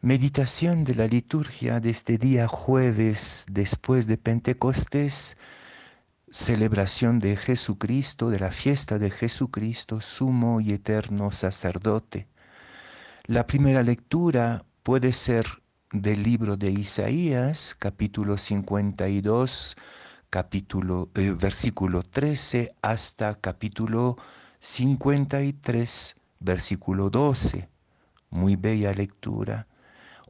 Meditación de la liturgia de este día jueves después de Pentecostés, celebración de Jesucristo, de la fiesta de Jesucristo, sumo y eterno sacerdote. La primera lectura puede ser del libro de Isaías, capítulo 52, capítulo, eh, versículo 13 hasta capítulo 53, versículo 12. Muy bella lectura.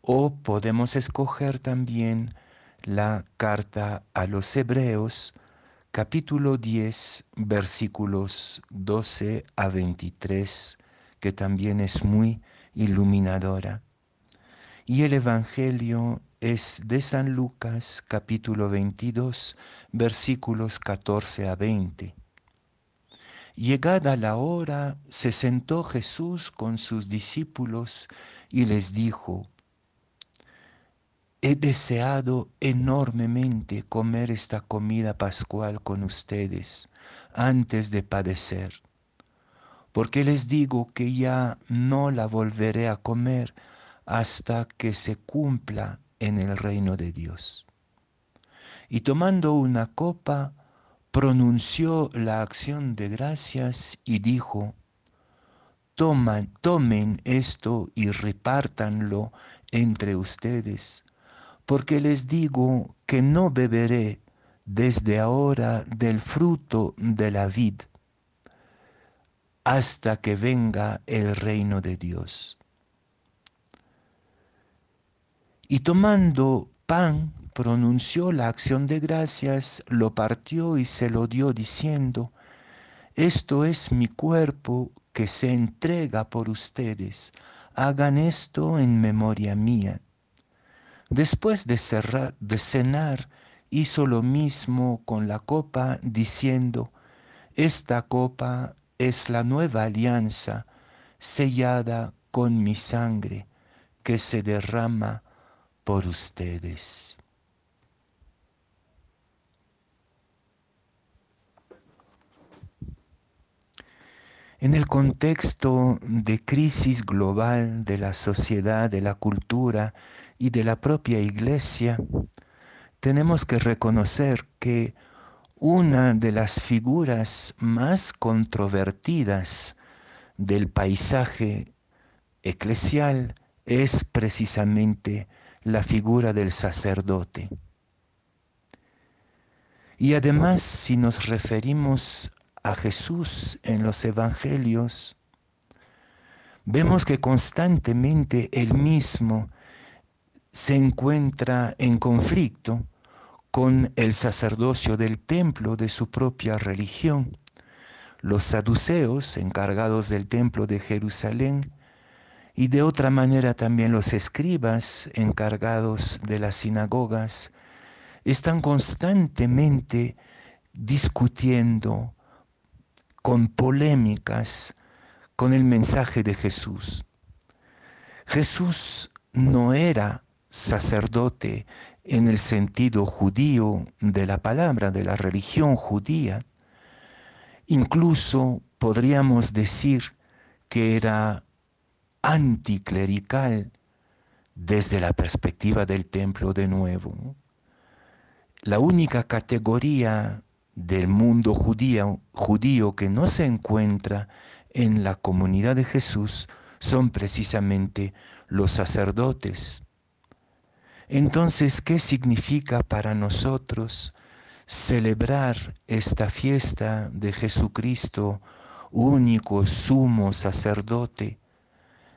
O podemos escoger también la carta a los Hebreos, capítulo 10, versículos 12 a 23, que también es muy iluminadora. Y el Evangelio es de San Lucas, capítulo 22, versículos 14 a 20. Llegada la hora, se sentó Jesús con sus discípulos y les dijo, He deseado enormemente comer esta comida pascual con ustedes antes de padecer, porque les digo que ya no la volveré a comer hasta que se cumpla en el reino de Dios. Y tomando una copa, pronunció la acción de gracias y dijo, Toman, tomen esto y repártanlo entre ustedes porque les digo que no beberé desde ahora del fruto de la vid hasta que venga el reino de Dios. Y tomando pan, pronunció la acción de gracias, lo partió y se lo dio diciendo, esto es mi cuerpo que se entrega por ustedes, hagan esto en memoria mía. Después de, de cenar, hizo lo mismo con la copa, diciendo, Esta copa es la nueva alianza sellada con mi sangre que se derrama por ustedes. En el contexto de crisis global de la sociedad, de la cultura y de la propia iglesia, tenemos que reconocer que una de las figuras más controvertidas del paisaje eclesial es precisamente la figura del sacerdote. Y además, si nos referimos a Jesús en los evangelios, vemos que constantemente él mismo se encuentra en conflicto con el sacerdocio del templo de su propia religión. Los saduceos, encargados del templo de Jerusalén, y de otra manera también los escribas, encargados de las sinagogas, están constantemente discutiendo con polémicas con el mensaje de Jesús. Jesús no era sacerdote en el sentido judío de la palabra, de la religión judía. Incluso podríamos decir que era anticlerical desde la perspectiva del templo de nuevo. La única categoría del mundo judío, judío que no se encuentra en la comunidad de Jesús son precisamente los sacerdotes. Entonces, ¿qué significa para nosotros celebrar esta fiesta de Jesucristo, único sumo sacerdote,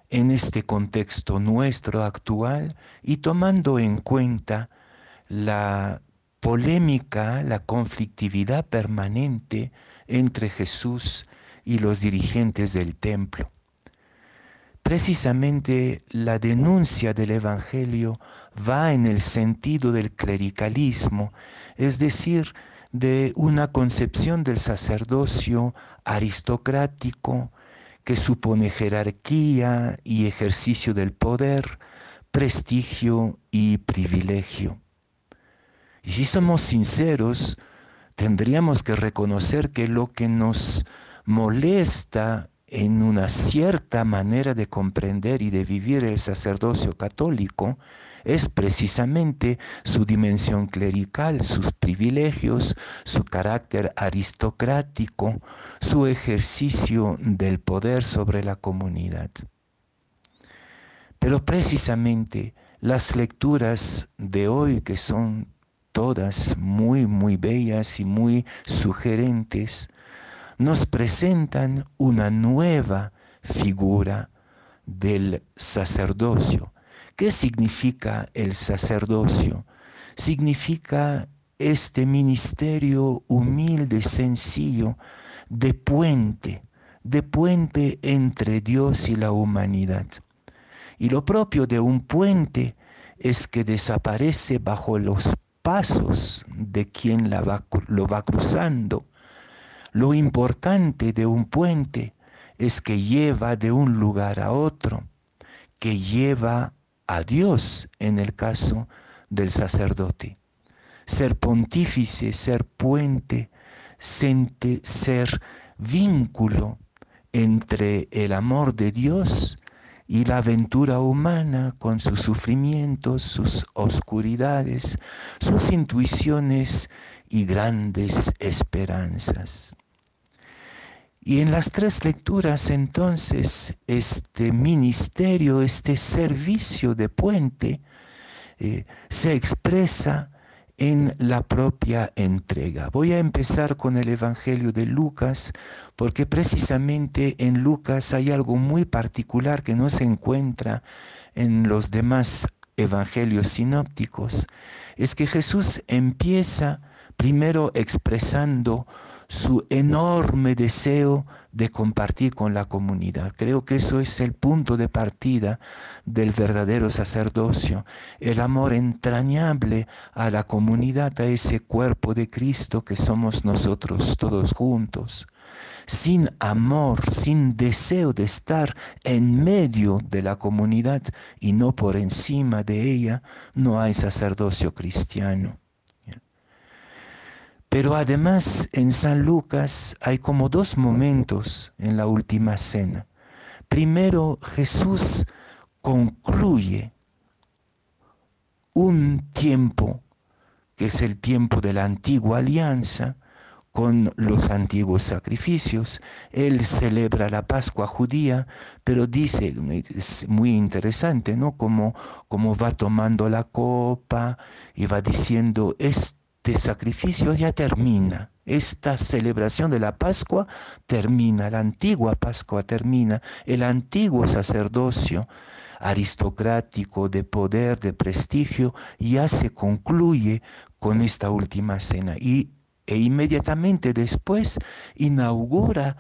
en este contexto nuestro actual y tomando en cuenta la polémica, la conflictividad permanente entre Jesús y los dirigentes del templo? Precisamente la denuncia del Evangelio va en el sentido del clericalismo, es decir, de una concepción del sacerdocio aristocrático que supone jerarquía y ejercicio del poder, prestigio y privilegio. Y si somos sinceros, tendríamos que reconocer que lo que nos molesta en una cierta manera de comprender y de vivir el sacerdocio católico es precisamente su dimensión clerical, sus privilegios, su carácter aristocrático, su ejercicio del poder sobre la comunidad. Pero precisamente las lecturas de hoy, que son todas muy, muy bellas y muy sugerentes, nos presentan una nueva figura del sacerdocio. ¿Qué significa el sacerdocio? Significa este ministerio humilde, sencillo, de puente, de puente entre Dios y la humanidad. Y lo propio de un puente es que desaparece bajo los pasos de quien lo va cruzando lo importante de un puente es que lleva de un lugar a otro, que lleva a Dios en el caso del sacerdote. Ser pontífice, ser puente, ser vínculo entre el amor de Dios y la aventura humana con sus sufrimientos, sus oscuridades, sus intuiciones y grandes esperanzas. Y en las tres lecturas entonces este ministerio, este servicio de puente, eh, se expresa en la propia entrega. Voy a empezar con el Evangelio de Lucas, porque precisamente en Lucas hay algo muy particular que no se encuentra en los demás evangelios sinópticos. Es que Jesús empieza primero expresando su enorme deseo de compartir con la comunidad. Creo que eso es el punto de partida del verdadero sacerdocio, el amor entrañable a la comunidad, a ese cuerpo de Cristo que somos nosotros todos juntos. Sin amor, sin deseo de estar en medio de la comunidad y no por encima de ella, no hay sacerdocio cristiano. Pero además en San Lucas hay como dos momentos en la última cena. Primero Jesús concluye un tiempo, que es el tiempo de la antigua alianza, con los antiguos sacrificios. Él celebra la Pascua judía, pero dice, es muy interesante, ¿no? Como, como va tomando la copa y va diciendo, este este sacrificio ya termina. Esta celebración de la Pascua termina, la antigua Pascua termina, el antiguo sacerdocio aristocrático de poder, de prestigio, ya se concluye con esta última cena y, e inmediatamente después inaugura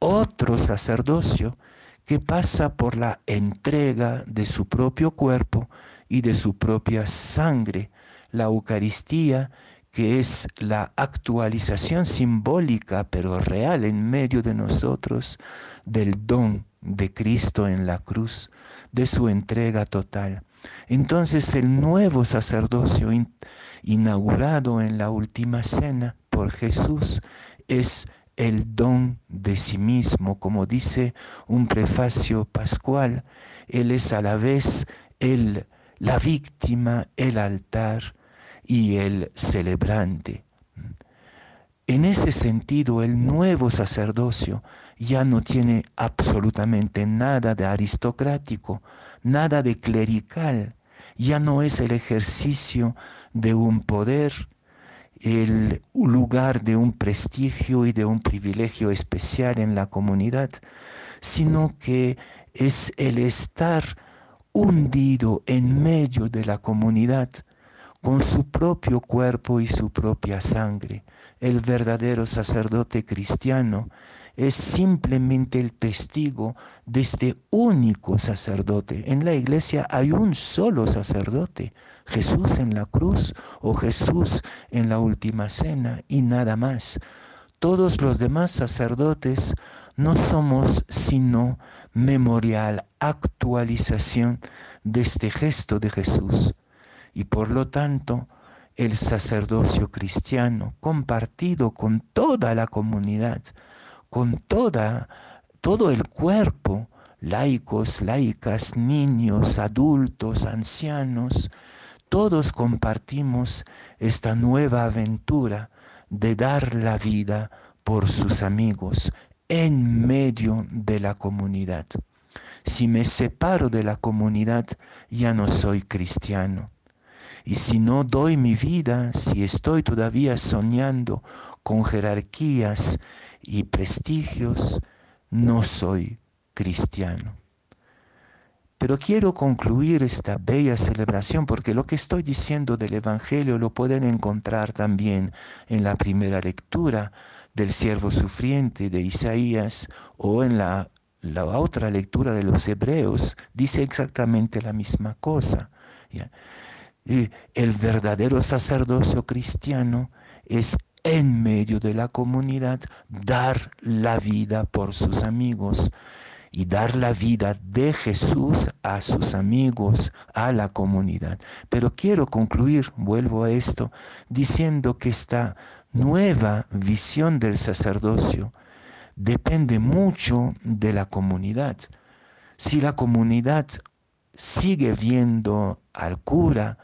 otro sacerdocio que pasa por la entrega de su propio cuerpo y de su propia sangre, la Eucaristía que es la actualización simbólica pero real en medio de nosotros del don de Cristo en la cruz, de su entrega total. Entonces el nuevo sacerdocio inaugurado en la última cena por Jesús es el don de sí mismo, como dice un prefacio pascual, Él es a la vez el, la víctima, el altar, y el celebrante. En ese sentido, el nuevo sacerdocio ya no tiene absolutamente nada de aristocrático, nada de clerical, ya no es el ejercicio de un poder, el lugar de un prestigio y de un privilegio especial en la comunidad, sino que es el estar hundido en medio de la comunidad, con su propio cuerpo y su propia sangre. El verdadero sacerdote cristiano es simplemente el testigo de este único sacerdote. En la iglesia hay un solo sacerdote, Jesús en la cruz o Jesús en la última cena y nada más. Todos los demás sacerdotes no somos sino memorial, actualización de este gesto de Jesús y por lo tanto el sacerdocio cristiano compartido con toda la comunidad, con toda, todo el cuerpo, laicos, laicas, niños, adultos, ancianos, todos compartimos esta nueva aventura de dar la vida por sus amigos en medio de la comunidad. Si me separo de la comunidad, ya no soy cristiano. Y si no doy mi vida, si estoy todavía soñando con jerarquías y prestigios, no soy cristiano. Pero quiero concluir esta bella celebración porque lo que estoy diciendo del Evangelio lo pueden encontrar también en la primera lectura del siervo sufriente de Isaías o en la, la otra lectura de los Hebreos. Dice exactamente la misma cosa. El verdadero sacerdocio cristiano es en medio de la comunidad dar la vida por sus amigos y dar la vida de Jesús a sus amigos, a la comunidad. Pero quiero concluir, vuelvo a esto, diciendo que esta nueva visión del sacerdocio depende mucho de la comunidad. Si la comunidad sigue viendo al cura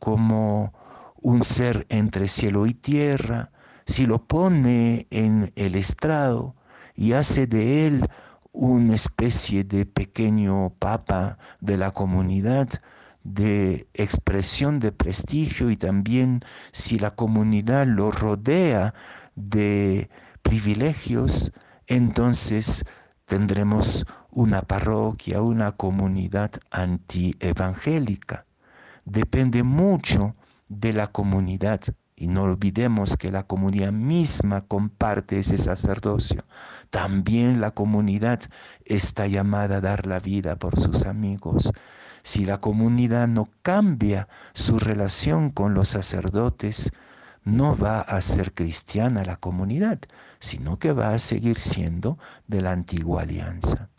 como un ser entre cielo y tierra, si lo pone en el estrado y hace de él una especie de pequeño papa de la comunidad, de expresión de prestigio y también si la comunidad lo rodea de privilegios, entonces tendremos una parroquia, una comunidad antievangélica. Depende mucho de la comunidad y no olvidemos que la comunidad misma comparte ese sacerdocio. También la comunidad está llamada a dar la vida por sus amigos. Si la comunidad no cambia su relación con los sacerdotes, no va a ser cristiana la comunidad, sino que va a seguir siendo de la antigua alianza.